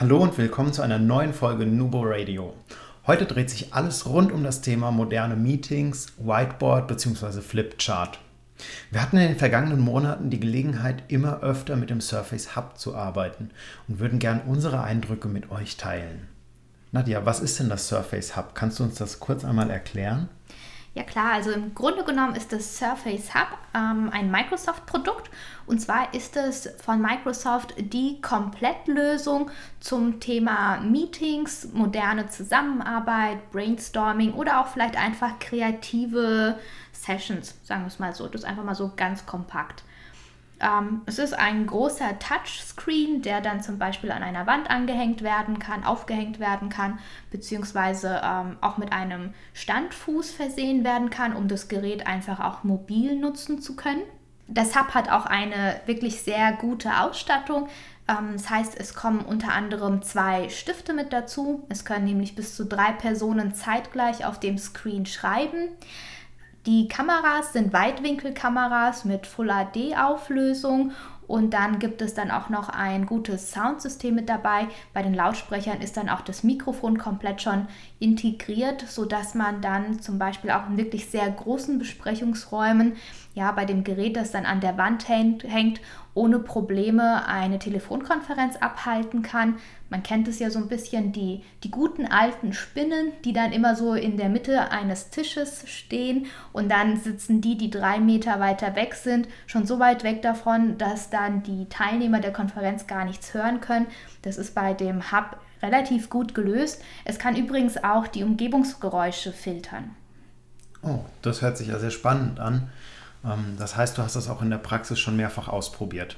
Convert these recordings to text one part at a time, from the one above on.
Hallo und willkommen zu einer neuen Folge Nubo Radio. Heute dreht sich alles rund um das Thema moderne Meetings, Whiteboard bzw. Flipchart. Wir hatten in den vergangenen Monaten die Gelegenheit, immer öfter mit dem Surface Hub zu arbeiten und würden gern unsere Eindrücke mit euch teilen. Nadja, was ist denn das Surface Hub? Kannst du uns das kurz einmal erklären? Ja klar, also im Grunde genommen ist das Surface Hub ähm, ein Microsoft-Produkt und zwar ist es von Microsoft die Komplettlösung zum Thema Meetings, moderne Zusammenarbeit, Brainstorming oder auch vielleicht einfach kreative Sessions, sagen wir es mal so. Das ist einfach mal so ganz kompakt. Ähm, es ist ein großer Touchscreen, der dann zum Beispiel an einer Wand angehängt werden kann, aufgehängt werden kann, beziehungsweise ähm, auch mit einem Standfuß versehen werden kann, um das Gerät einfach auch mobil nutzen zu können. Das Hub hat auch eine wirklich sehr gute Ausstattung. Ähm, das heißt, es kommen unter anderem zwei Stifte mit dazu. Es können nämlich bis zu drei Personen zeitgleich auf dem Screen schreiben. Die Kameras sind Weitwinkelkameras mit Full HD Auflösung und dann gibt es dann auch noch ein gutes Soundsystem mit dabei. Bei den Lautsprechern ist dann auch das Mikrofon komplett schon integriert, sodass man dann zum Beispiel auch in wirklich sehr großen Besprechungsräumen, ja, bei dem Gerät, das dann an der Wand hängt, ohne Probleme eine Telefonkonferenz abhalten kann. Man kennt es ja so ein bisschen, die, die guten alten Spinnen, die dann immer so in der Mitte eines Tisches stehen und dann sitzen die, die drei Meter weiter weg sind, schon so weit weg davon, dass dann die Teilnehmer der Konferenz gar nichts hören können. Das ist bei dem Hub relativ gut gelöst. Es kann übrigens auch die Umgebungsgeräusche filtern. Oh, das hört sich ja sehr spannend an. Ähm, das heißt, du hast das auch in der Praxis schon mehrfach ausprobiert.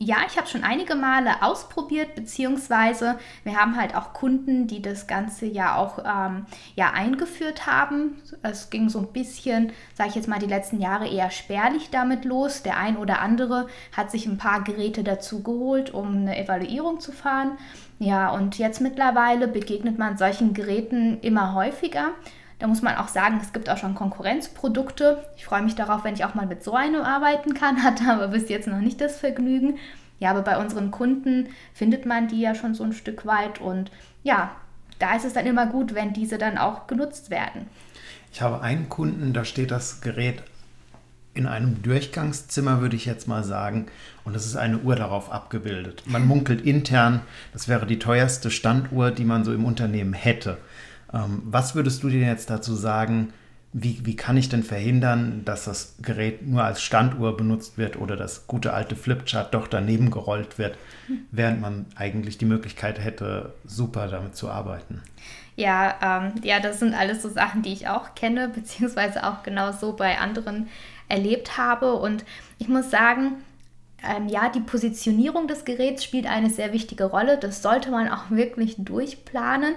Ja, ich habe schon einige Male ausprobiert, beziehungsweise wir haben halt auch Kunden, die das Ganze ja auch ähm, ja, eingeführt haben. Es ging so ein bisschen, sage ich jetzt mal, die letzten Jahre eher spärlich damit los. Der ein oder andere hat sich ein paar Geräte dazu geholt, um eine Evaluierung zu fahren. Ja, und jetzt mittlerweile begegnet man solchen Geräten immer häufiger. Da muss man auch sagen, es gibt auch schon Konkurrenzprodukte. Ich freue mich darauf, wenn ich auch mal mit so einem arbeiten kann, hatte aber bis jetzt noch nicht das Vergnügen. Ja, aber bei unseren Kunden findet man die ja schon so ein Stück weit und ja, da ist es dann immer gut, wenn diese dann auch genutzt werden. Ich habe einen Kunden, da steht das Gerät in einem Durchgangszimmer, würde ich jetzt mal sagen, und es ist eine Uhr darauf abgebildet. Man munkelt intern, das wäre die teuerste Standuhr, die man so im Unternehmen hätte. Ähm, was würdest du dir jetzt dazu sagen? Wie, wie kann ich denn verhindern, dass das Gerät nur als Standuhr benutzt wird oder das gute alte Flipchart doch daneben gerollt wird, während man eigentlich die Möglichkeit hätte, super damit zu arbeiten? Ja, ähm, ja, das sind alles so Sachen, die ich auch kenne, beziehungsweise auch genau so bei anderen erlebt habe. Und ich muss sagen, ähm, ja, die Positionierung des Geräts spielt eine sehr wichtige Rolle. Das sollte man auch wirklich durchplanen.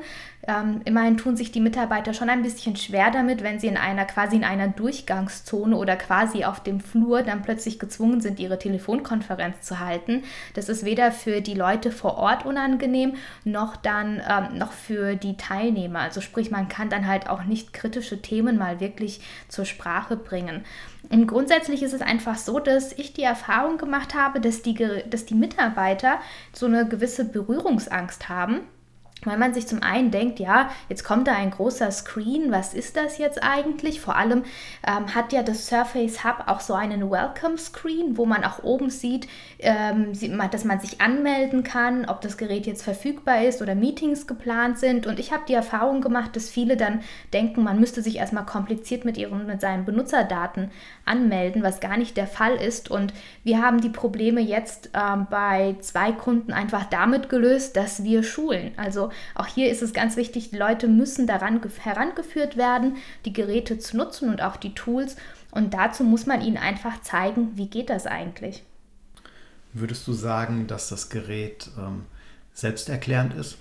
Ähm, immerhin tun sich die Mitarbeiter schon ein bisschen schwer damit, wenn sie in einer quasi in einer Durchgangszone oder quasi auf dem Flur dann plötzlich gezwungen sind, ihre Telefonkonferenz zu halten. Das ist weder für die Leute vor Ort unangenehm, noch dann ähm, noch für die Teilnehmer. Also sprich, man kann dann halt auch nicht kritische Themen mal wirklich zur Sprache bringen. Und grundsätzlich ist es einfach so, dass ich die Erfahrung gemacht habe, dass die, dass die Mitarbeiter so eine gewisse Berührungsangst haben weil man sich zum einen denkt, ja, jetzt kommt da ein großer Screen, was ist das jetzt eigentlich? Vor allem ähm, hat ja das Surface Hub auch so einen Welcome Screen, wo man auch oben sieht, ähm, dass man sich anmelden kann, ob das Gerät jetzt verfügbar ist oder Meetings geplant sind. Und ich habe die Erfahrung gemacht, dass viele dann denken, man müsste sich erstmal kompliziert mit, ihren, mit seinen Benutzerdaten anmelden, was gar nicht der Fall ist. Und wir haben die Probleme jetzt ähm, bei zwei Kunden einfach damit gelöst, dass wir schulen. Also auch hier ist es ganz wichtig, die Leute müssen daran herangeführt werden, die Geräte zu nutzen und auch die Tools. Und dazu muss man ihnen einfach zeigen, wie geht das eigentlich. Würdest du sagen, dass das Gerät ähm, selbsterklärend ist?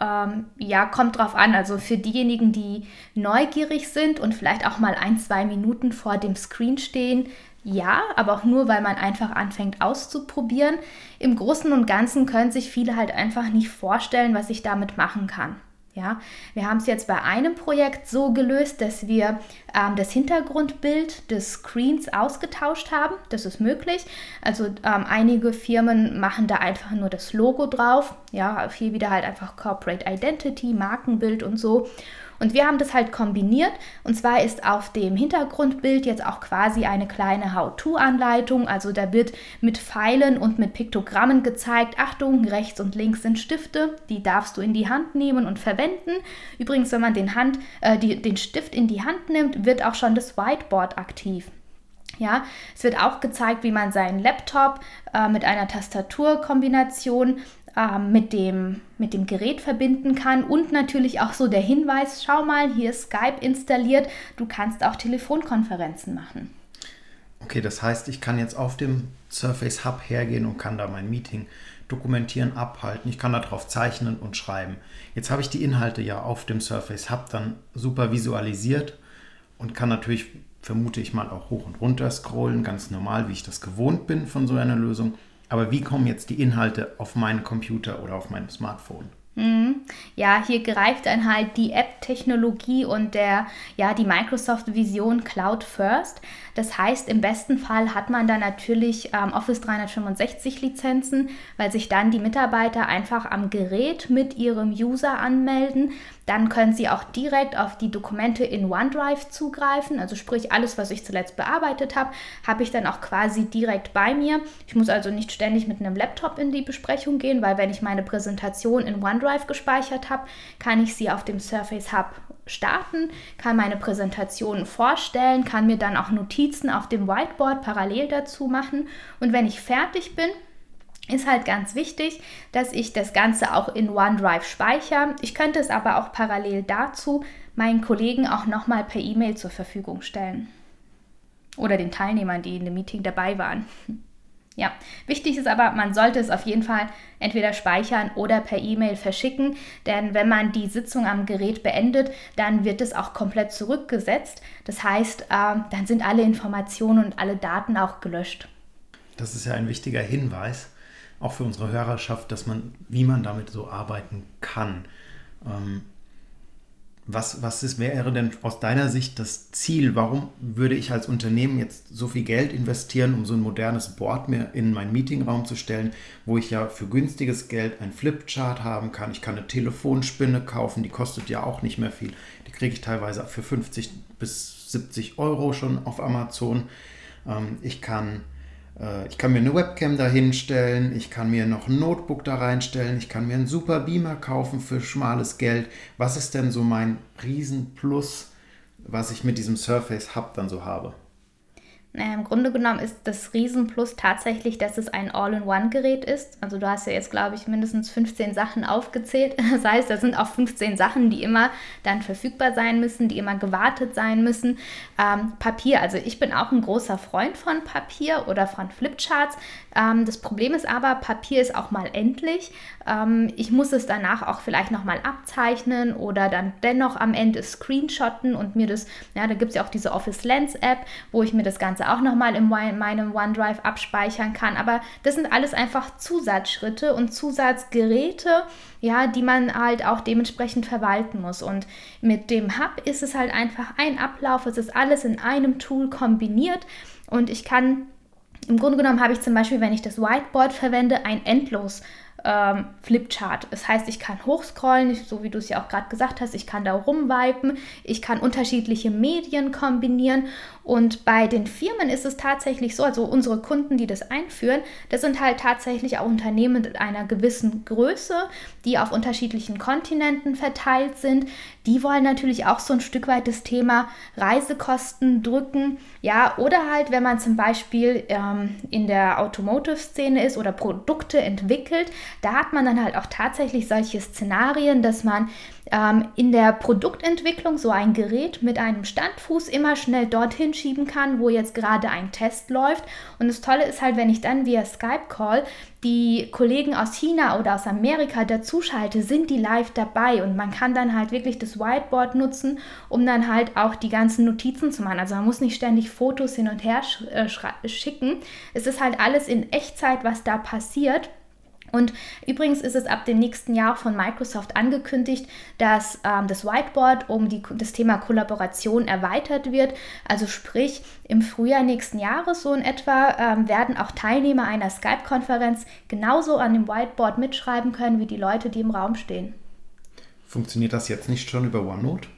Ähm, ja, kommt drauf an. Also für diejenigen, die neugierig sind und vielleicht auch mal ein, zwei Minuten vor dem Screen stehen, ja, aber auch nur, weil man einfach anfängt auszuprobieren. Im Großen und Ganzen können sich viele halt einfach nicht vorstellen, was ich damit machen kann. Ja, wir haben es jetzt bei einem Projekt so gelöst, dass wir ähm, das Hintergrundbild des Screens ausgetauscht haben. Das ist möglich. Also ähm, einige Firmen machen da einfach nur das Logo drauf. Ja, hier wieder halt einfach Corporate Identity, Markenbild und so. Und wir haben das halt kombiniert. Und zwar ist auf dem Hintergrundbild jetzt auch quasi eine kleine How-To-Anleitung. Also da wird mit Pfeilen und mit Piktogrammen gezeigt, Achtung, rechts und links sind Stifte, die darfst du in die Hand nehmen und verwenden. Übrigens, wenn man den, Hand, äh, die, den Stift in die Hand nimmt, wird auch schon das Whiteboard aktiv. Ja, es wird auch gezeigt, wie man seinen Laptop äh, mit einer Tastaturkombination äh, mit, dem, mit dem Gerät verbinden kann und natürlich auch so der Hinweis, schau mal, hier ist Skype installiert, du kannst auch Telefonkonferenzen machen. Okay, das heißt, ich kann jetzt auf dem Surface Hub hergehen und kann da mein Meeting dokumentieren, abhalten. Ich kann darauf zeichnen und schreiben. Jetzt habe ich die Inhalte ja auf dem Surface Hub dann super visualisiert und kann natürlich, vermute ich mal, auch hoch und runter scrollen, ganz normal, wie ich das gewohnt bin von so einer Lösung. Aber wie kommen jetzt die Inhalte auf meinen Computer oder auf mein Smartphone? Mhm. Ja, hier greift dann halt die App-Technologie und der, ja, die Microsoft Vision Cloud First. Das heißt, im besten Fall hat man dann natürlich ähm, Office 365 Lizenzen, weil sich dann die Mitarbeiter einfach am Gerät mit ihrem User anmelden. Dann können sie auch direkt auf die Dokumente in OneDrive zugreifen. Also sprich, alles, was ich zuletzt bearbeitet habe, habe ich dann auch quasi direkt bei mir. Ich muss also nicht ständig mit einem Laptop in die Besprechung gehen, weil wenn ich meine Präsentation in OneDrive gespeichert habe, kann ich sie auf dem Surface Hub starten, kann meine Präsentation vorstellen, kann mir dann auch Notizen auf dem Whiteboard parallel dazu machen. Und wenn ich fertig bin, ist halt ganz wichtig, dass ich das Ganze auch in OneDrive speichere. Ich könnte es aber auch parallel dazu meinen Kollegen auch nochmal per E-Mail zur Verfügung stellen. Oder den Teilnehmern, die in dem Meeting dabei waren. Ja, wichtig ist aber, man sollte es auf jeden Fall entweder speichern oder per E-Mail verschicken, denn wenn man die Sitzung am Gerät beendet, dann wird es auch komplett zurückgesetzt. Das heißt, äh, dann sind alle Informationen und alle Daten auch gelöscht. Das ist ja ein wichtiger Hinweis, auch für unsere Hörerschaft, dass man, wie man damit so arbeiten kann. Ähm, was, was ist, wäre denn aus deiner Sicht das Ziel? Warum würde ich als Unternehmen jetzt so viel Geld investieren, um so ein modernes Board mir in meinen Meetingraum zu stellen, wo ich ja für günstiges Geld ein Flipchart haben kann? Ich kann eine Telefonspinne kaufen, die kostet ja auch nicht mehr viel. Die kriege ich teilweise für 50 bis 70 Euro schon auf Amazon. Ähm, ich kann ich kann mir eine Webcam da hinstellen, ich kann mir noch ein Notebook da reinstellen, ich kann mir einen super Beamer kaufen für schmales Geld. Was ist denn so mein Riesenplus, was ich mit diesem Surface Hub dann so habe? Naja, Im Grunde genommen ist das Riesenplus tatsächlich, dass es ein All-in-One-Gerät ist. Also du hast ja jetzt, glaube ich, mindestens 15 Sachen aufgezählt. Das heißt, da sind auch 15 Sachen, die immer dann verfügbar sein müssen, die immer gewartet sein müssen. Ähm, Papier, also ich bin auch ein großer Freund von Papier oder von Flipcharts. Ähm, das Problem ist aber, Papier ist auch mal endlich. Ähm, ich muss es danach auch vielleicht nochmal abzeichnen oder dann dennoch am Ende screenshotten und mir das, ja, da gibt es ja auch diese Office Lens App, wo ich mir das Ganze auch nochmal in meinem OneDrive abspeichern kann. Aber das sind alles einfach Zusatzschritte und Zusatzgeräte, ja, die man halt auch dementsprechend verwalten muss. Und mit dem Hub ist es halt einfach ein Ablauf, es ist alles in einem Tool kombiniert und ich kann im Grunde genommen habe ich zum Beispiel, wenn ich das Whiteboard verwende, ein endlos ähm, Flipchart. Das heißt, ich kann hochscrollen, so wie du es ja auch gerade gesagt hast, ich kann da rumwipen, ich kann unterschiedliche Medien kombinieren und bei den Firmen ist es tatsächlich so, also unsere Kunden, die das einführen, das sind halt tatsächlich auch Unternehmen mit einer gewissen Größe, die auf unterschiedlichen Kontinenten verteilt sind. Die wollen natürlich auch so ein Stück weit das Thema Reisekosten drücken. Ja, oder halt, wenn man zum Beispiel ähm, in der Automotive-Szene ist oder Produkte entwickelt, da hat man dann halt auch tatsächlich solche Szenarien, dass man ähm, in der Produktentwicklung so ein Gerät mit einem Standfuß immer schnell dorthin schieben kann, wo jetzt gerade ein Test läuft. Und das Tolle ist halt, wenn ich dann via Skype-Call die Kollegen aus China oder aus Amerika dazuschalte, sind die live dabei und man kann dann halt wirklich das Whiteboard nutzen, um dann halt auch die ganzen Notizen zu machen. Also man muss nicht ständig Fotos hin und her sch äh, schicken. Es ist halt alles in Echtzeit, was da passiert. Und übrigens ist es ab dem nächsten Jahr von Microsoft angekündigt, dass ähm, das Whiteboard um die, das Thema Kollaboration erweitert wird. Also sprich, im Frühjahr nächsten Jahres so in etwa ähm, werden auch Teilnehmer einer Skype-Konferenz genauso an dem Whiteboard mitschreiben können wie die Leute, die im Raum stehen. Funktioniert das jetzt nicht schon über OneNote?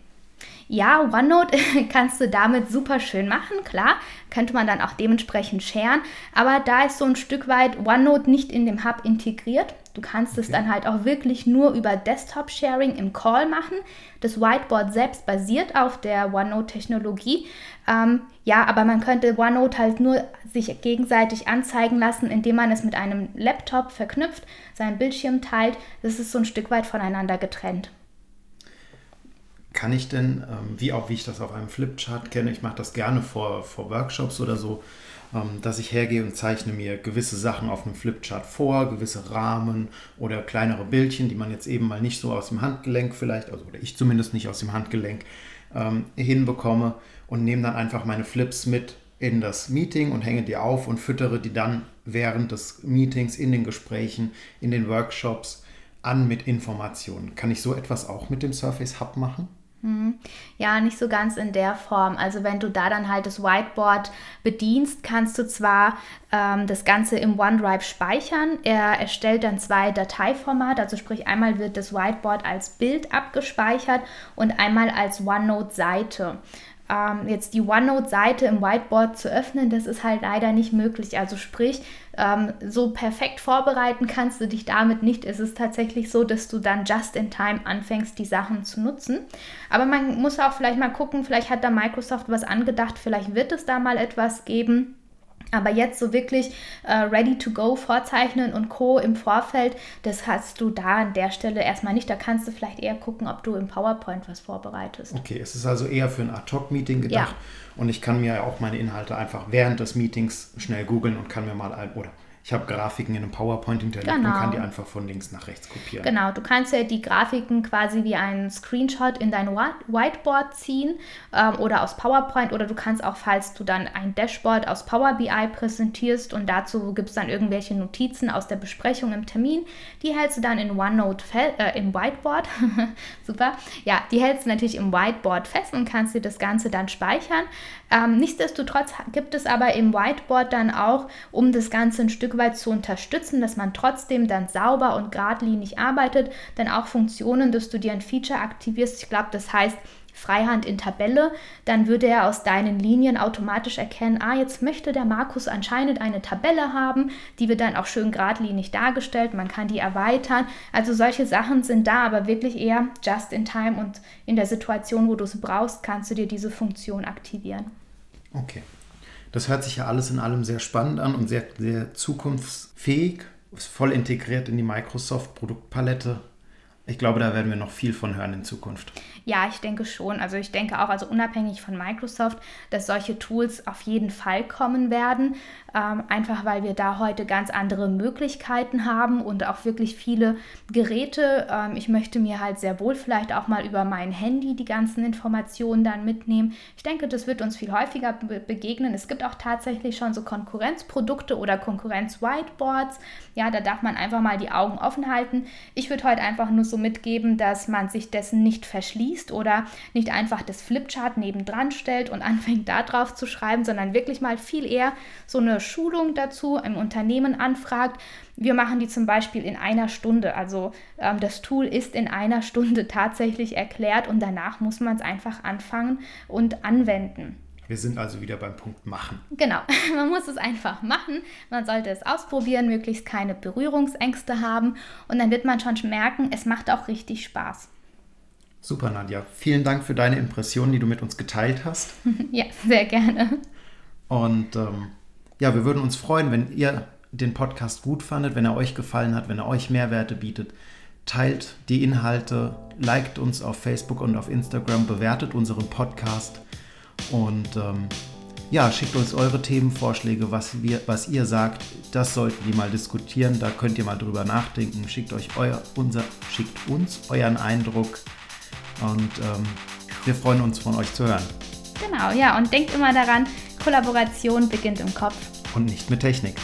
Ja, OneNote kannst du damit super schön machen, klar, könnte man dann auch dementsprechend sharen, aber da ist so ein Stück weit OneNote nicht in dem Hub integriert. Du kannst okay. es dann halt auch wirklich nur über Desktop-Sharing im Call machen. Das Whiteboard selbst basiert auf der OneNote-Technologie. Ähm, ja, aber man könnte OneNote halt nur sich gegenseitig anzeigen lassen, indem man es mit einem Laptop verknüpft, seinen Bildschirm teilt. Das ist so ein Stück weit voneinander getrennt kann ich denn, ähm, wie auch wie ich das auf einem Flipchart kenne, ich mache das gerne vor, vor Workshops oder so, ähm, dass ich hergehe und zeichne mir gewisse Sachen auf einem Flipchart vor, gewisse Rahmen oder kleinere Bildchen, die man jetzt eben mal nicht so aus dem Handgelenk vielleicht, also oder ich zumindest nicht aus dem Handgelenk ähm, hinbekomme und nehme dann einfach meine Flips mit in das Meeting und hänge die auf und füttere die dann während des Meetings, in den Gesprächen, in den Workshops an mit Informationen. Kann ich so etwas auch mit dem Surface Hub machen? Hm. Ja, nicht so ganz in der Form. Also wenn du da dann halt das Whiteboard bedienst, kannst du zwar ähm, das Ganze im OneDrive speichern. Er erstellt dann zwei Dateiformate, also sprich einmal wird das Whiteboard als Bild abgespeichert und einmal als OneNote-Seite ähm, jetzt die OneNote-Seite im Whiteboard zu öffnen, das ist halt leider nicht möglich. Also sprich, ähm, so perfekt vorbereiten kannst du dich damit nicht. Es ist tatsächlich so, dass du dann just in time anfängst, die Sachen zu nutzen. Aber man muss auch vielleicht mal gucken, vielleicht hat da Microsoft was angedacht, vielleicht wird es da mal etwas geben aber jetzt so wirklich äh, ready to go vorzeichnen und Co. im Vorfeld, das hast du da an der Stelle erstmal nicht. Da kannst du vielleicht eher gucken, ob du im PowerPoint was vorbereitest. Okay, es ist also eher für ein Ad-Hoc-Meeting gedacht. Ja. Und ich kann mir ja auch meine Inhalte einfach während des Meetings schnell googeln und kann mir mal ein, oder ich habe Grafiken in einem PowerPoint hinterlegt genau. und kann die einfach von links nach rechts kopieren. Genau, du kannst ja die Grafiken quasi wie einen Screenshot in dein Whiteboard ziehen ähm, oder aus PowerPoint oder du kannst auch, falls du dann ein Dashboard aus Power BI präsentierst und dazu gibt es dann irgendwelche Notizen aus der Besprechung im Termin, die hältst du dann in OneNote äh, im Whiteboard. Super. Ja, die hältst du natürlich im Whiteboard fest und kannst dir das Ganze dann speichern. Ähm, nichtsdestotrotz gibt es aber im Whiteboard dann auch, um das Ganze ein Stück weit zu unterstützen, dass man trotzdem dann sauber und geradlinig arbeitet, dann auch Funktionen, dass du dir ein Feature aktivierst. Ich glaube, das heißt, Freihand in Tabelle, dann würde er aus deinen Linien automatisch erkennen, ah, jetzt möchte der Markus anscheinend eine Tabelle haben, die wird dann auch schön geradlinig dargestellt, man kann die erweitern. Also solche Sachen sind da, aber wirklich eher just in time und in der Situation, wo du es brauchst, kannst du dir diese Funktion aktivieren. Okay. Das hört sich ja alles in allem sehr spannend an und sehr, sehr zukunftsfähig. Ist voll integriert in die Microsoft-Produktpalette. Ich glaube, da werden wir noch viel von hören in Zukunft. Ja, ich denke schon. Also ich denke auch, also unabhängig von Microsoft, dass solche Tools auf jeden Fall kommen werden. Ähm, einfach weil wir da heute ganz andere Möglichkeiten haben und auch wirklich viele Geräte. Ähm, ich möchte mir halt sehr wohl vielleicht auch mal über mein Handy die ganzen Informationen dann mitnehmen. Ich denke, das wird uns viel häufiger be begegnen. Es gibt auch tatsächlich schon so Konkurrenzprodukte oder Konkurrenz-Whiteboards. Ja, da darf man einfach mal die Augen offen halten. Ich würde heute einfach nur so mitgeben, dass man sich dessen nicht verschließt oder nicht einfach das Flipchart nebendran stellt und anfängt da drauf zu schreiben, sondern wirklich mal viel eher so eine Schulung dazu im Unternehmen anfragt. Wir machen die zum Beispiel in einer Stunde. Also ähm, das Tool ist in einer Stunde tatsächlich erklärt und danach muss man es einfach anfangen und anwenden. Wir sind also wieder beim Punkt machen. Genau, man muss es einfach machen. Man sollte es ausprobieren, möglichst keine Berührungsängste haben und dann wird man schon merken, es macht auch richtig Spaß. Super, Nadja. Vielen Dank für deine Impressionen, die du mit uns geteilt hast. ja, sehr gerne. Und ähm, ja, wir würden uns freuen, wenn ihr den Podcast gut fandet, wenn er euch gefallen hat, wenn er euch Mehrwerte bietet, teilt die Inhalte, liked uns auf Facebook und auf Instagram, bewertet unseren Podcast und ähm, ja, schickt uns eure Themenvorschläge, was, wir, was ihr sagt. Das sollten die mal diskutieren. Da könnt ihr mal drüber nachdenken. Schickt, euch euer, unser, schickt uns euren Eindruck und ähm, wir freuen uns von euch zu hören. Genau, ja, und denkt immer daran, Kollaboration beginnt im Kopf. Und nicht mit Technik.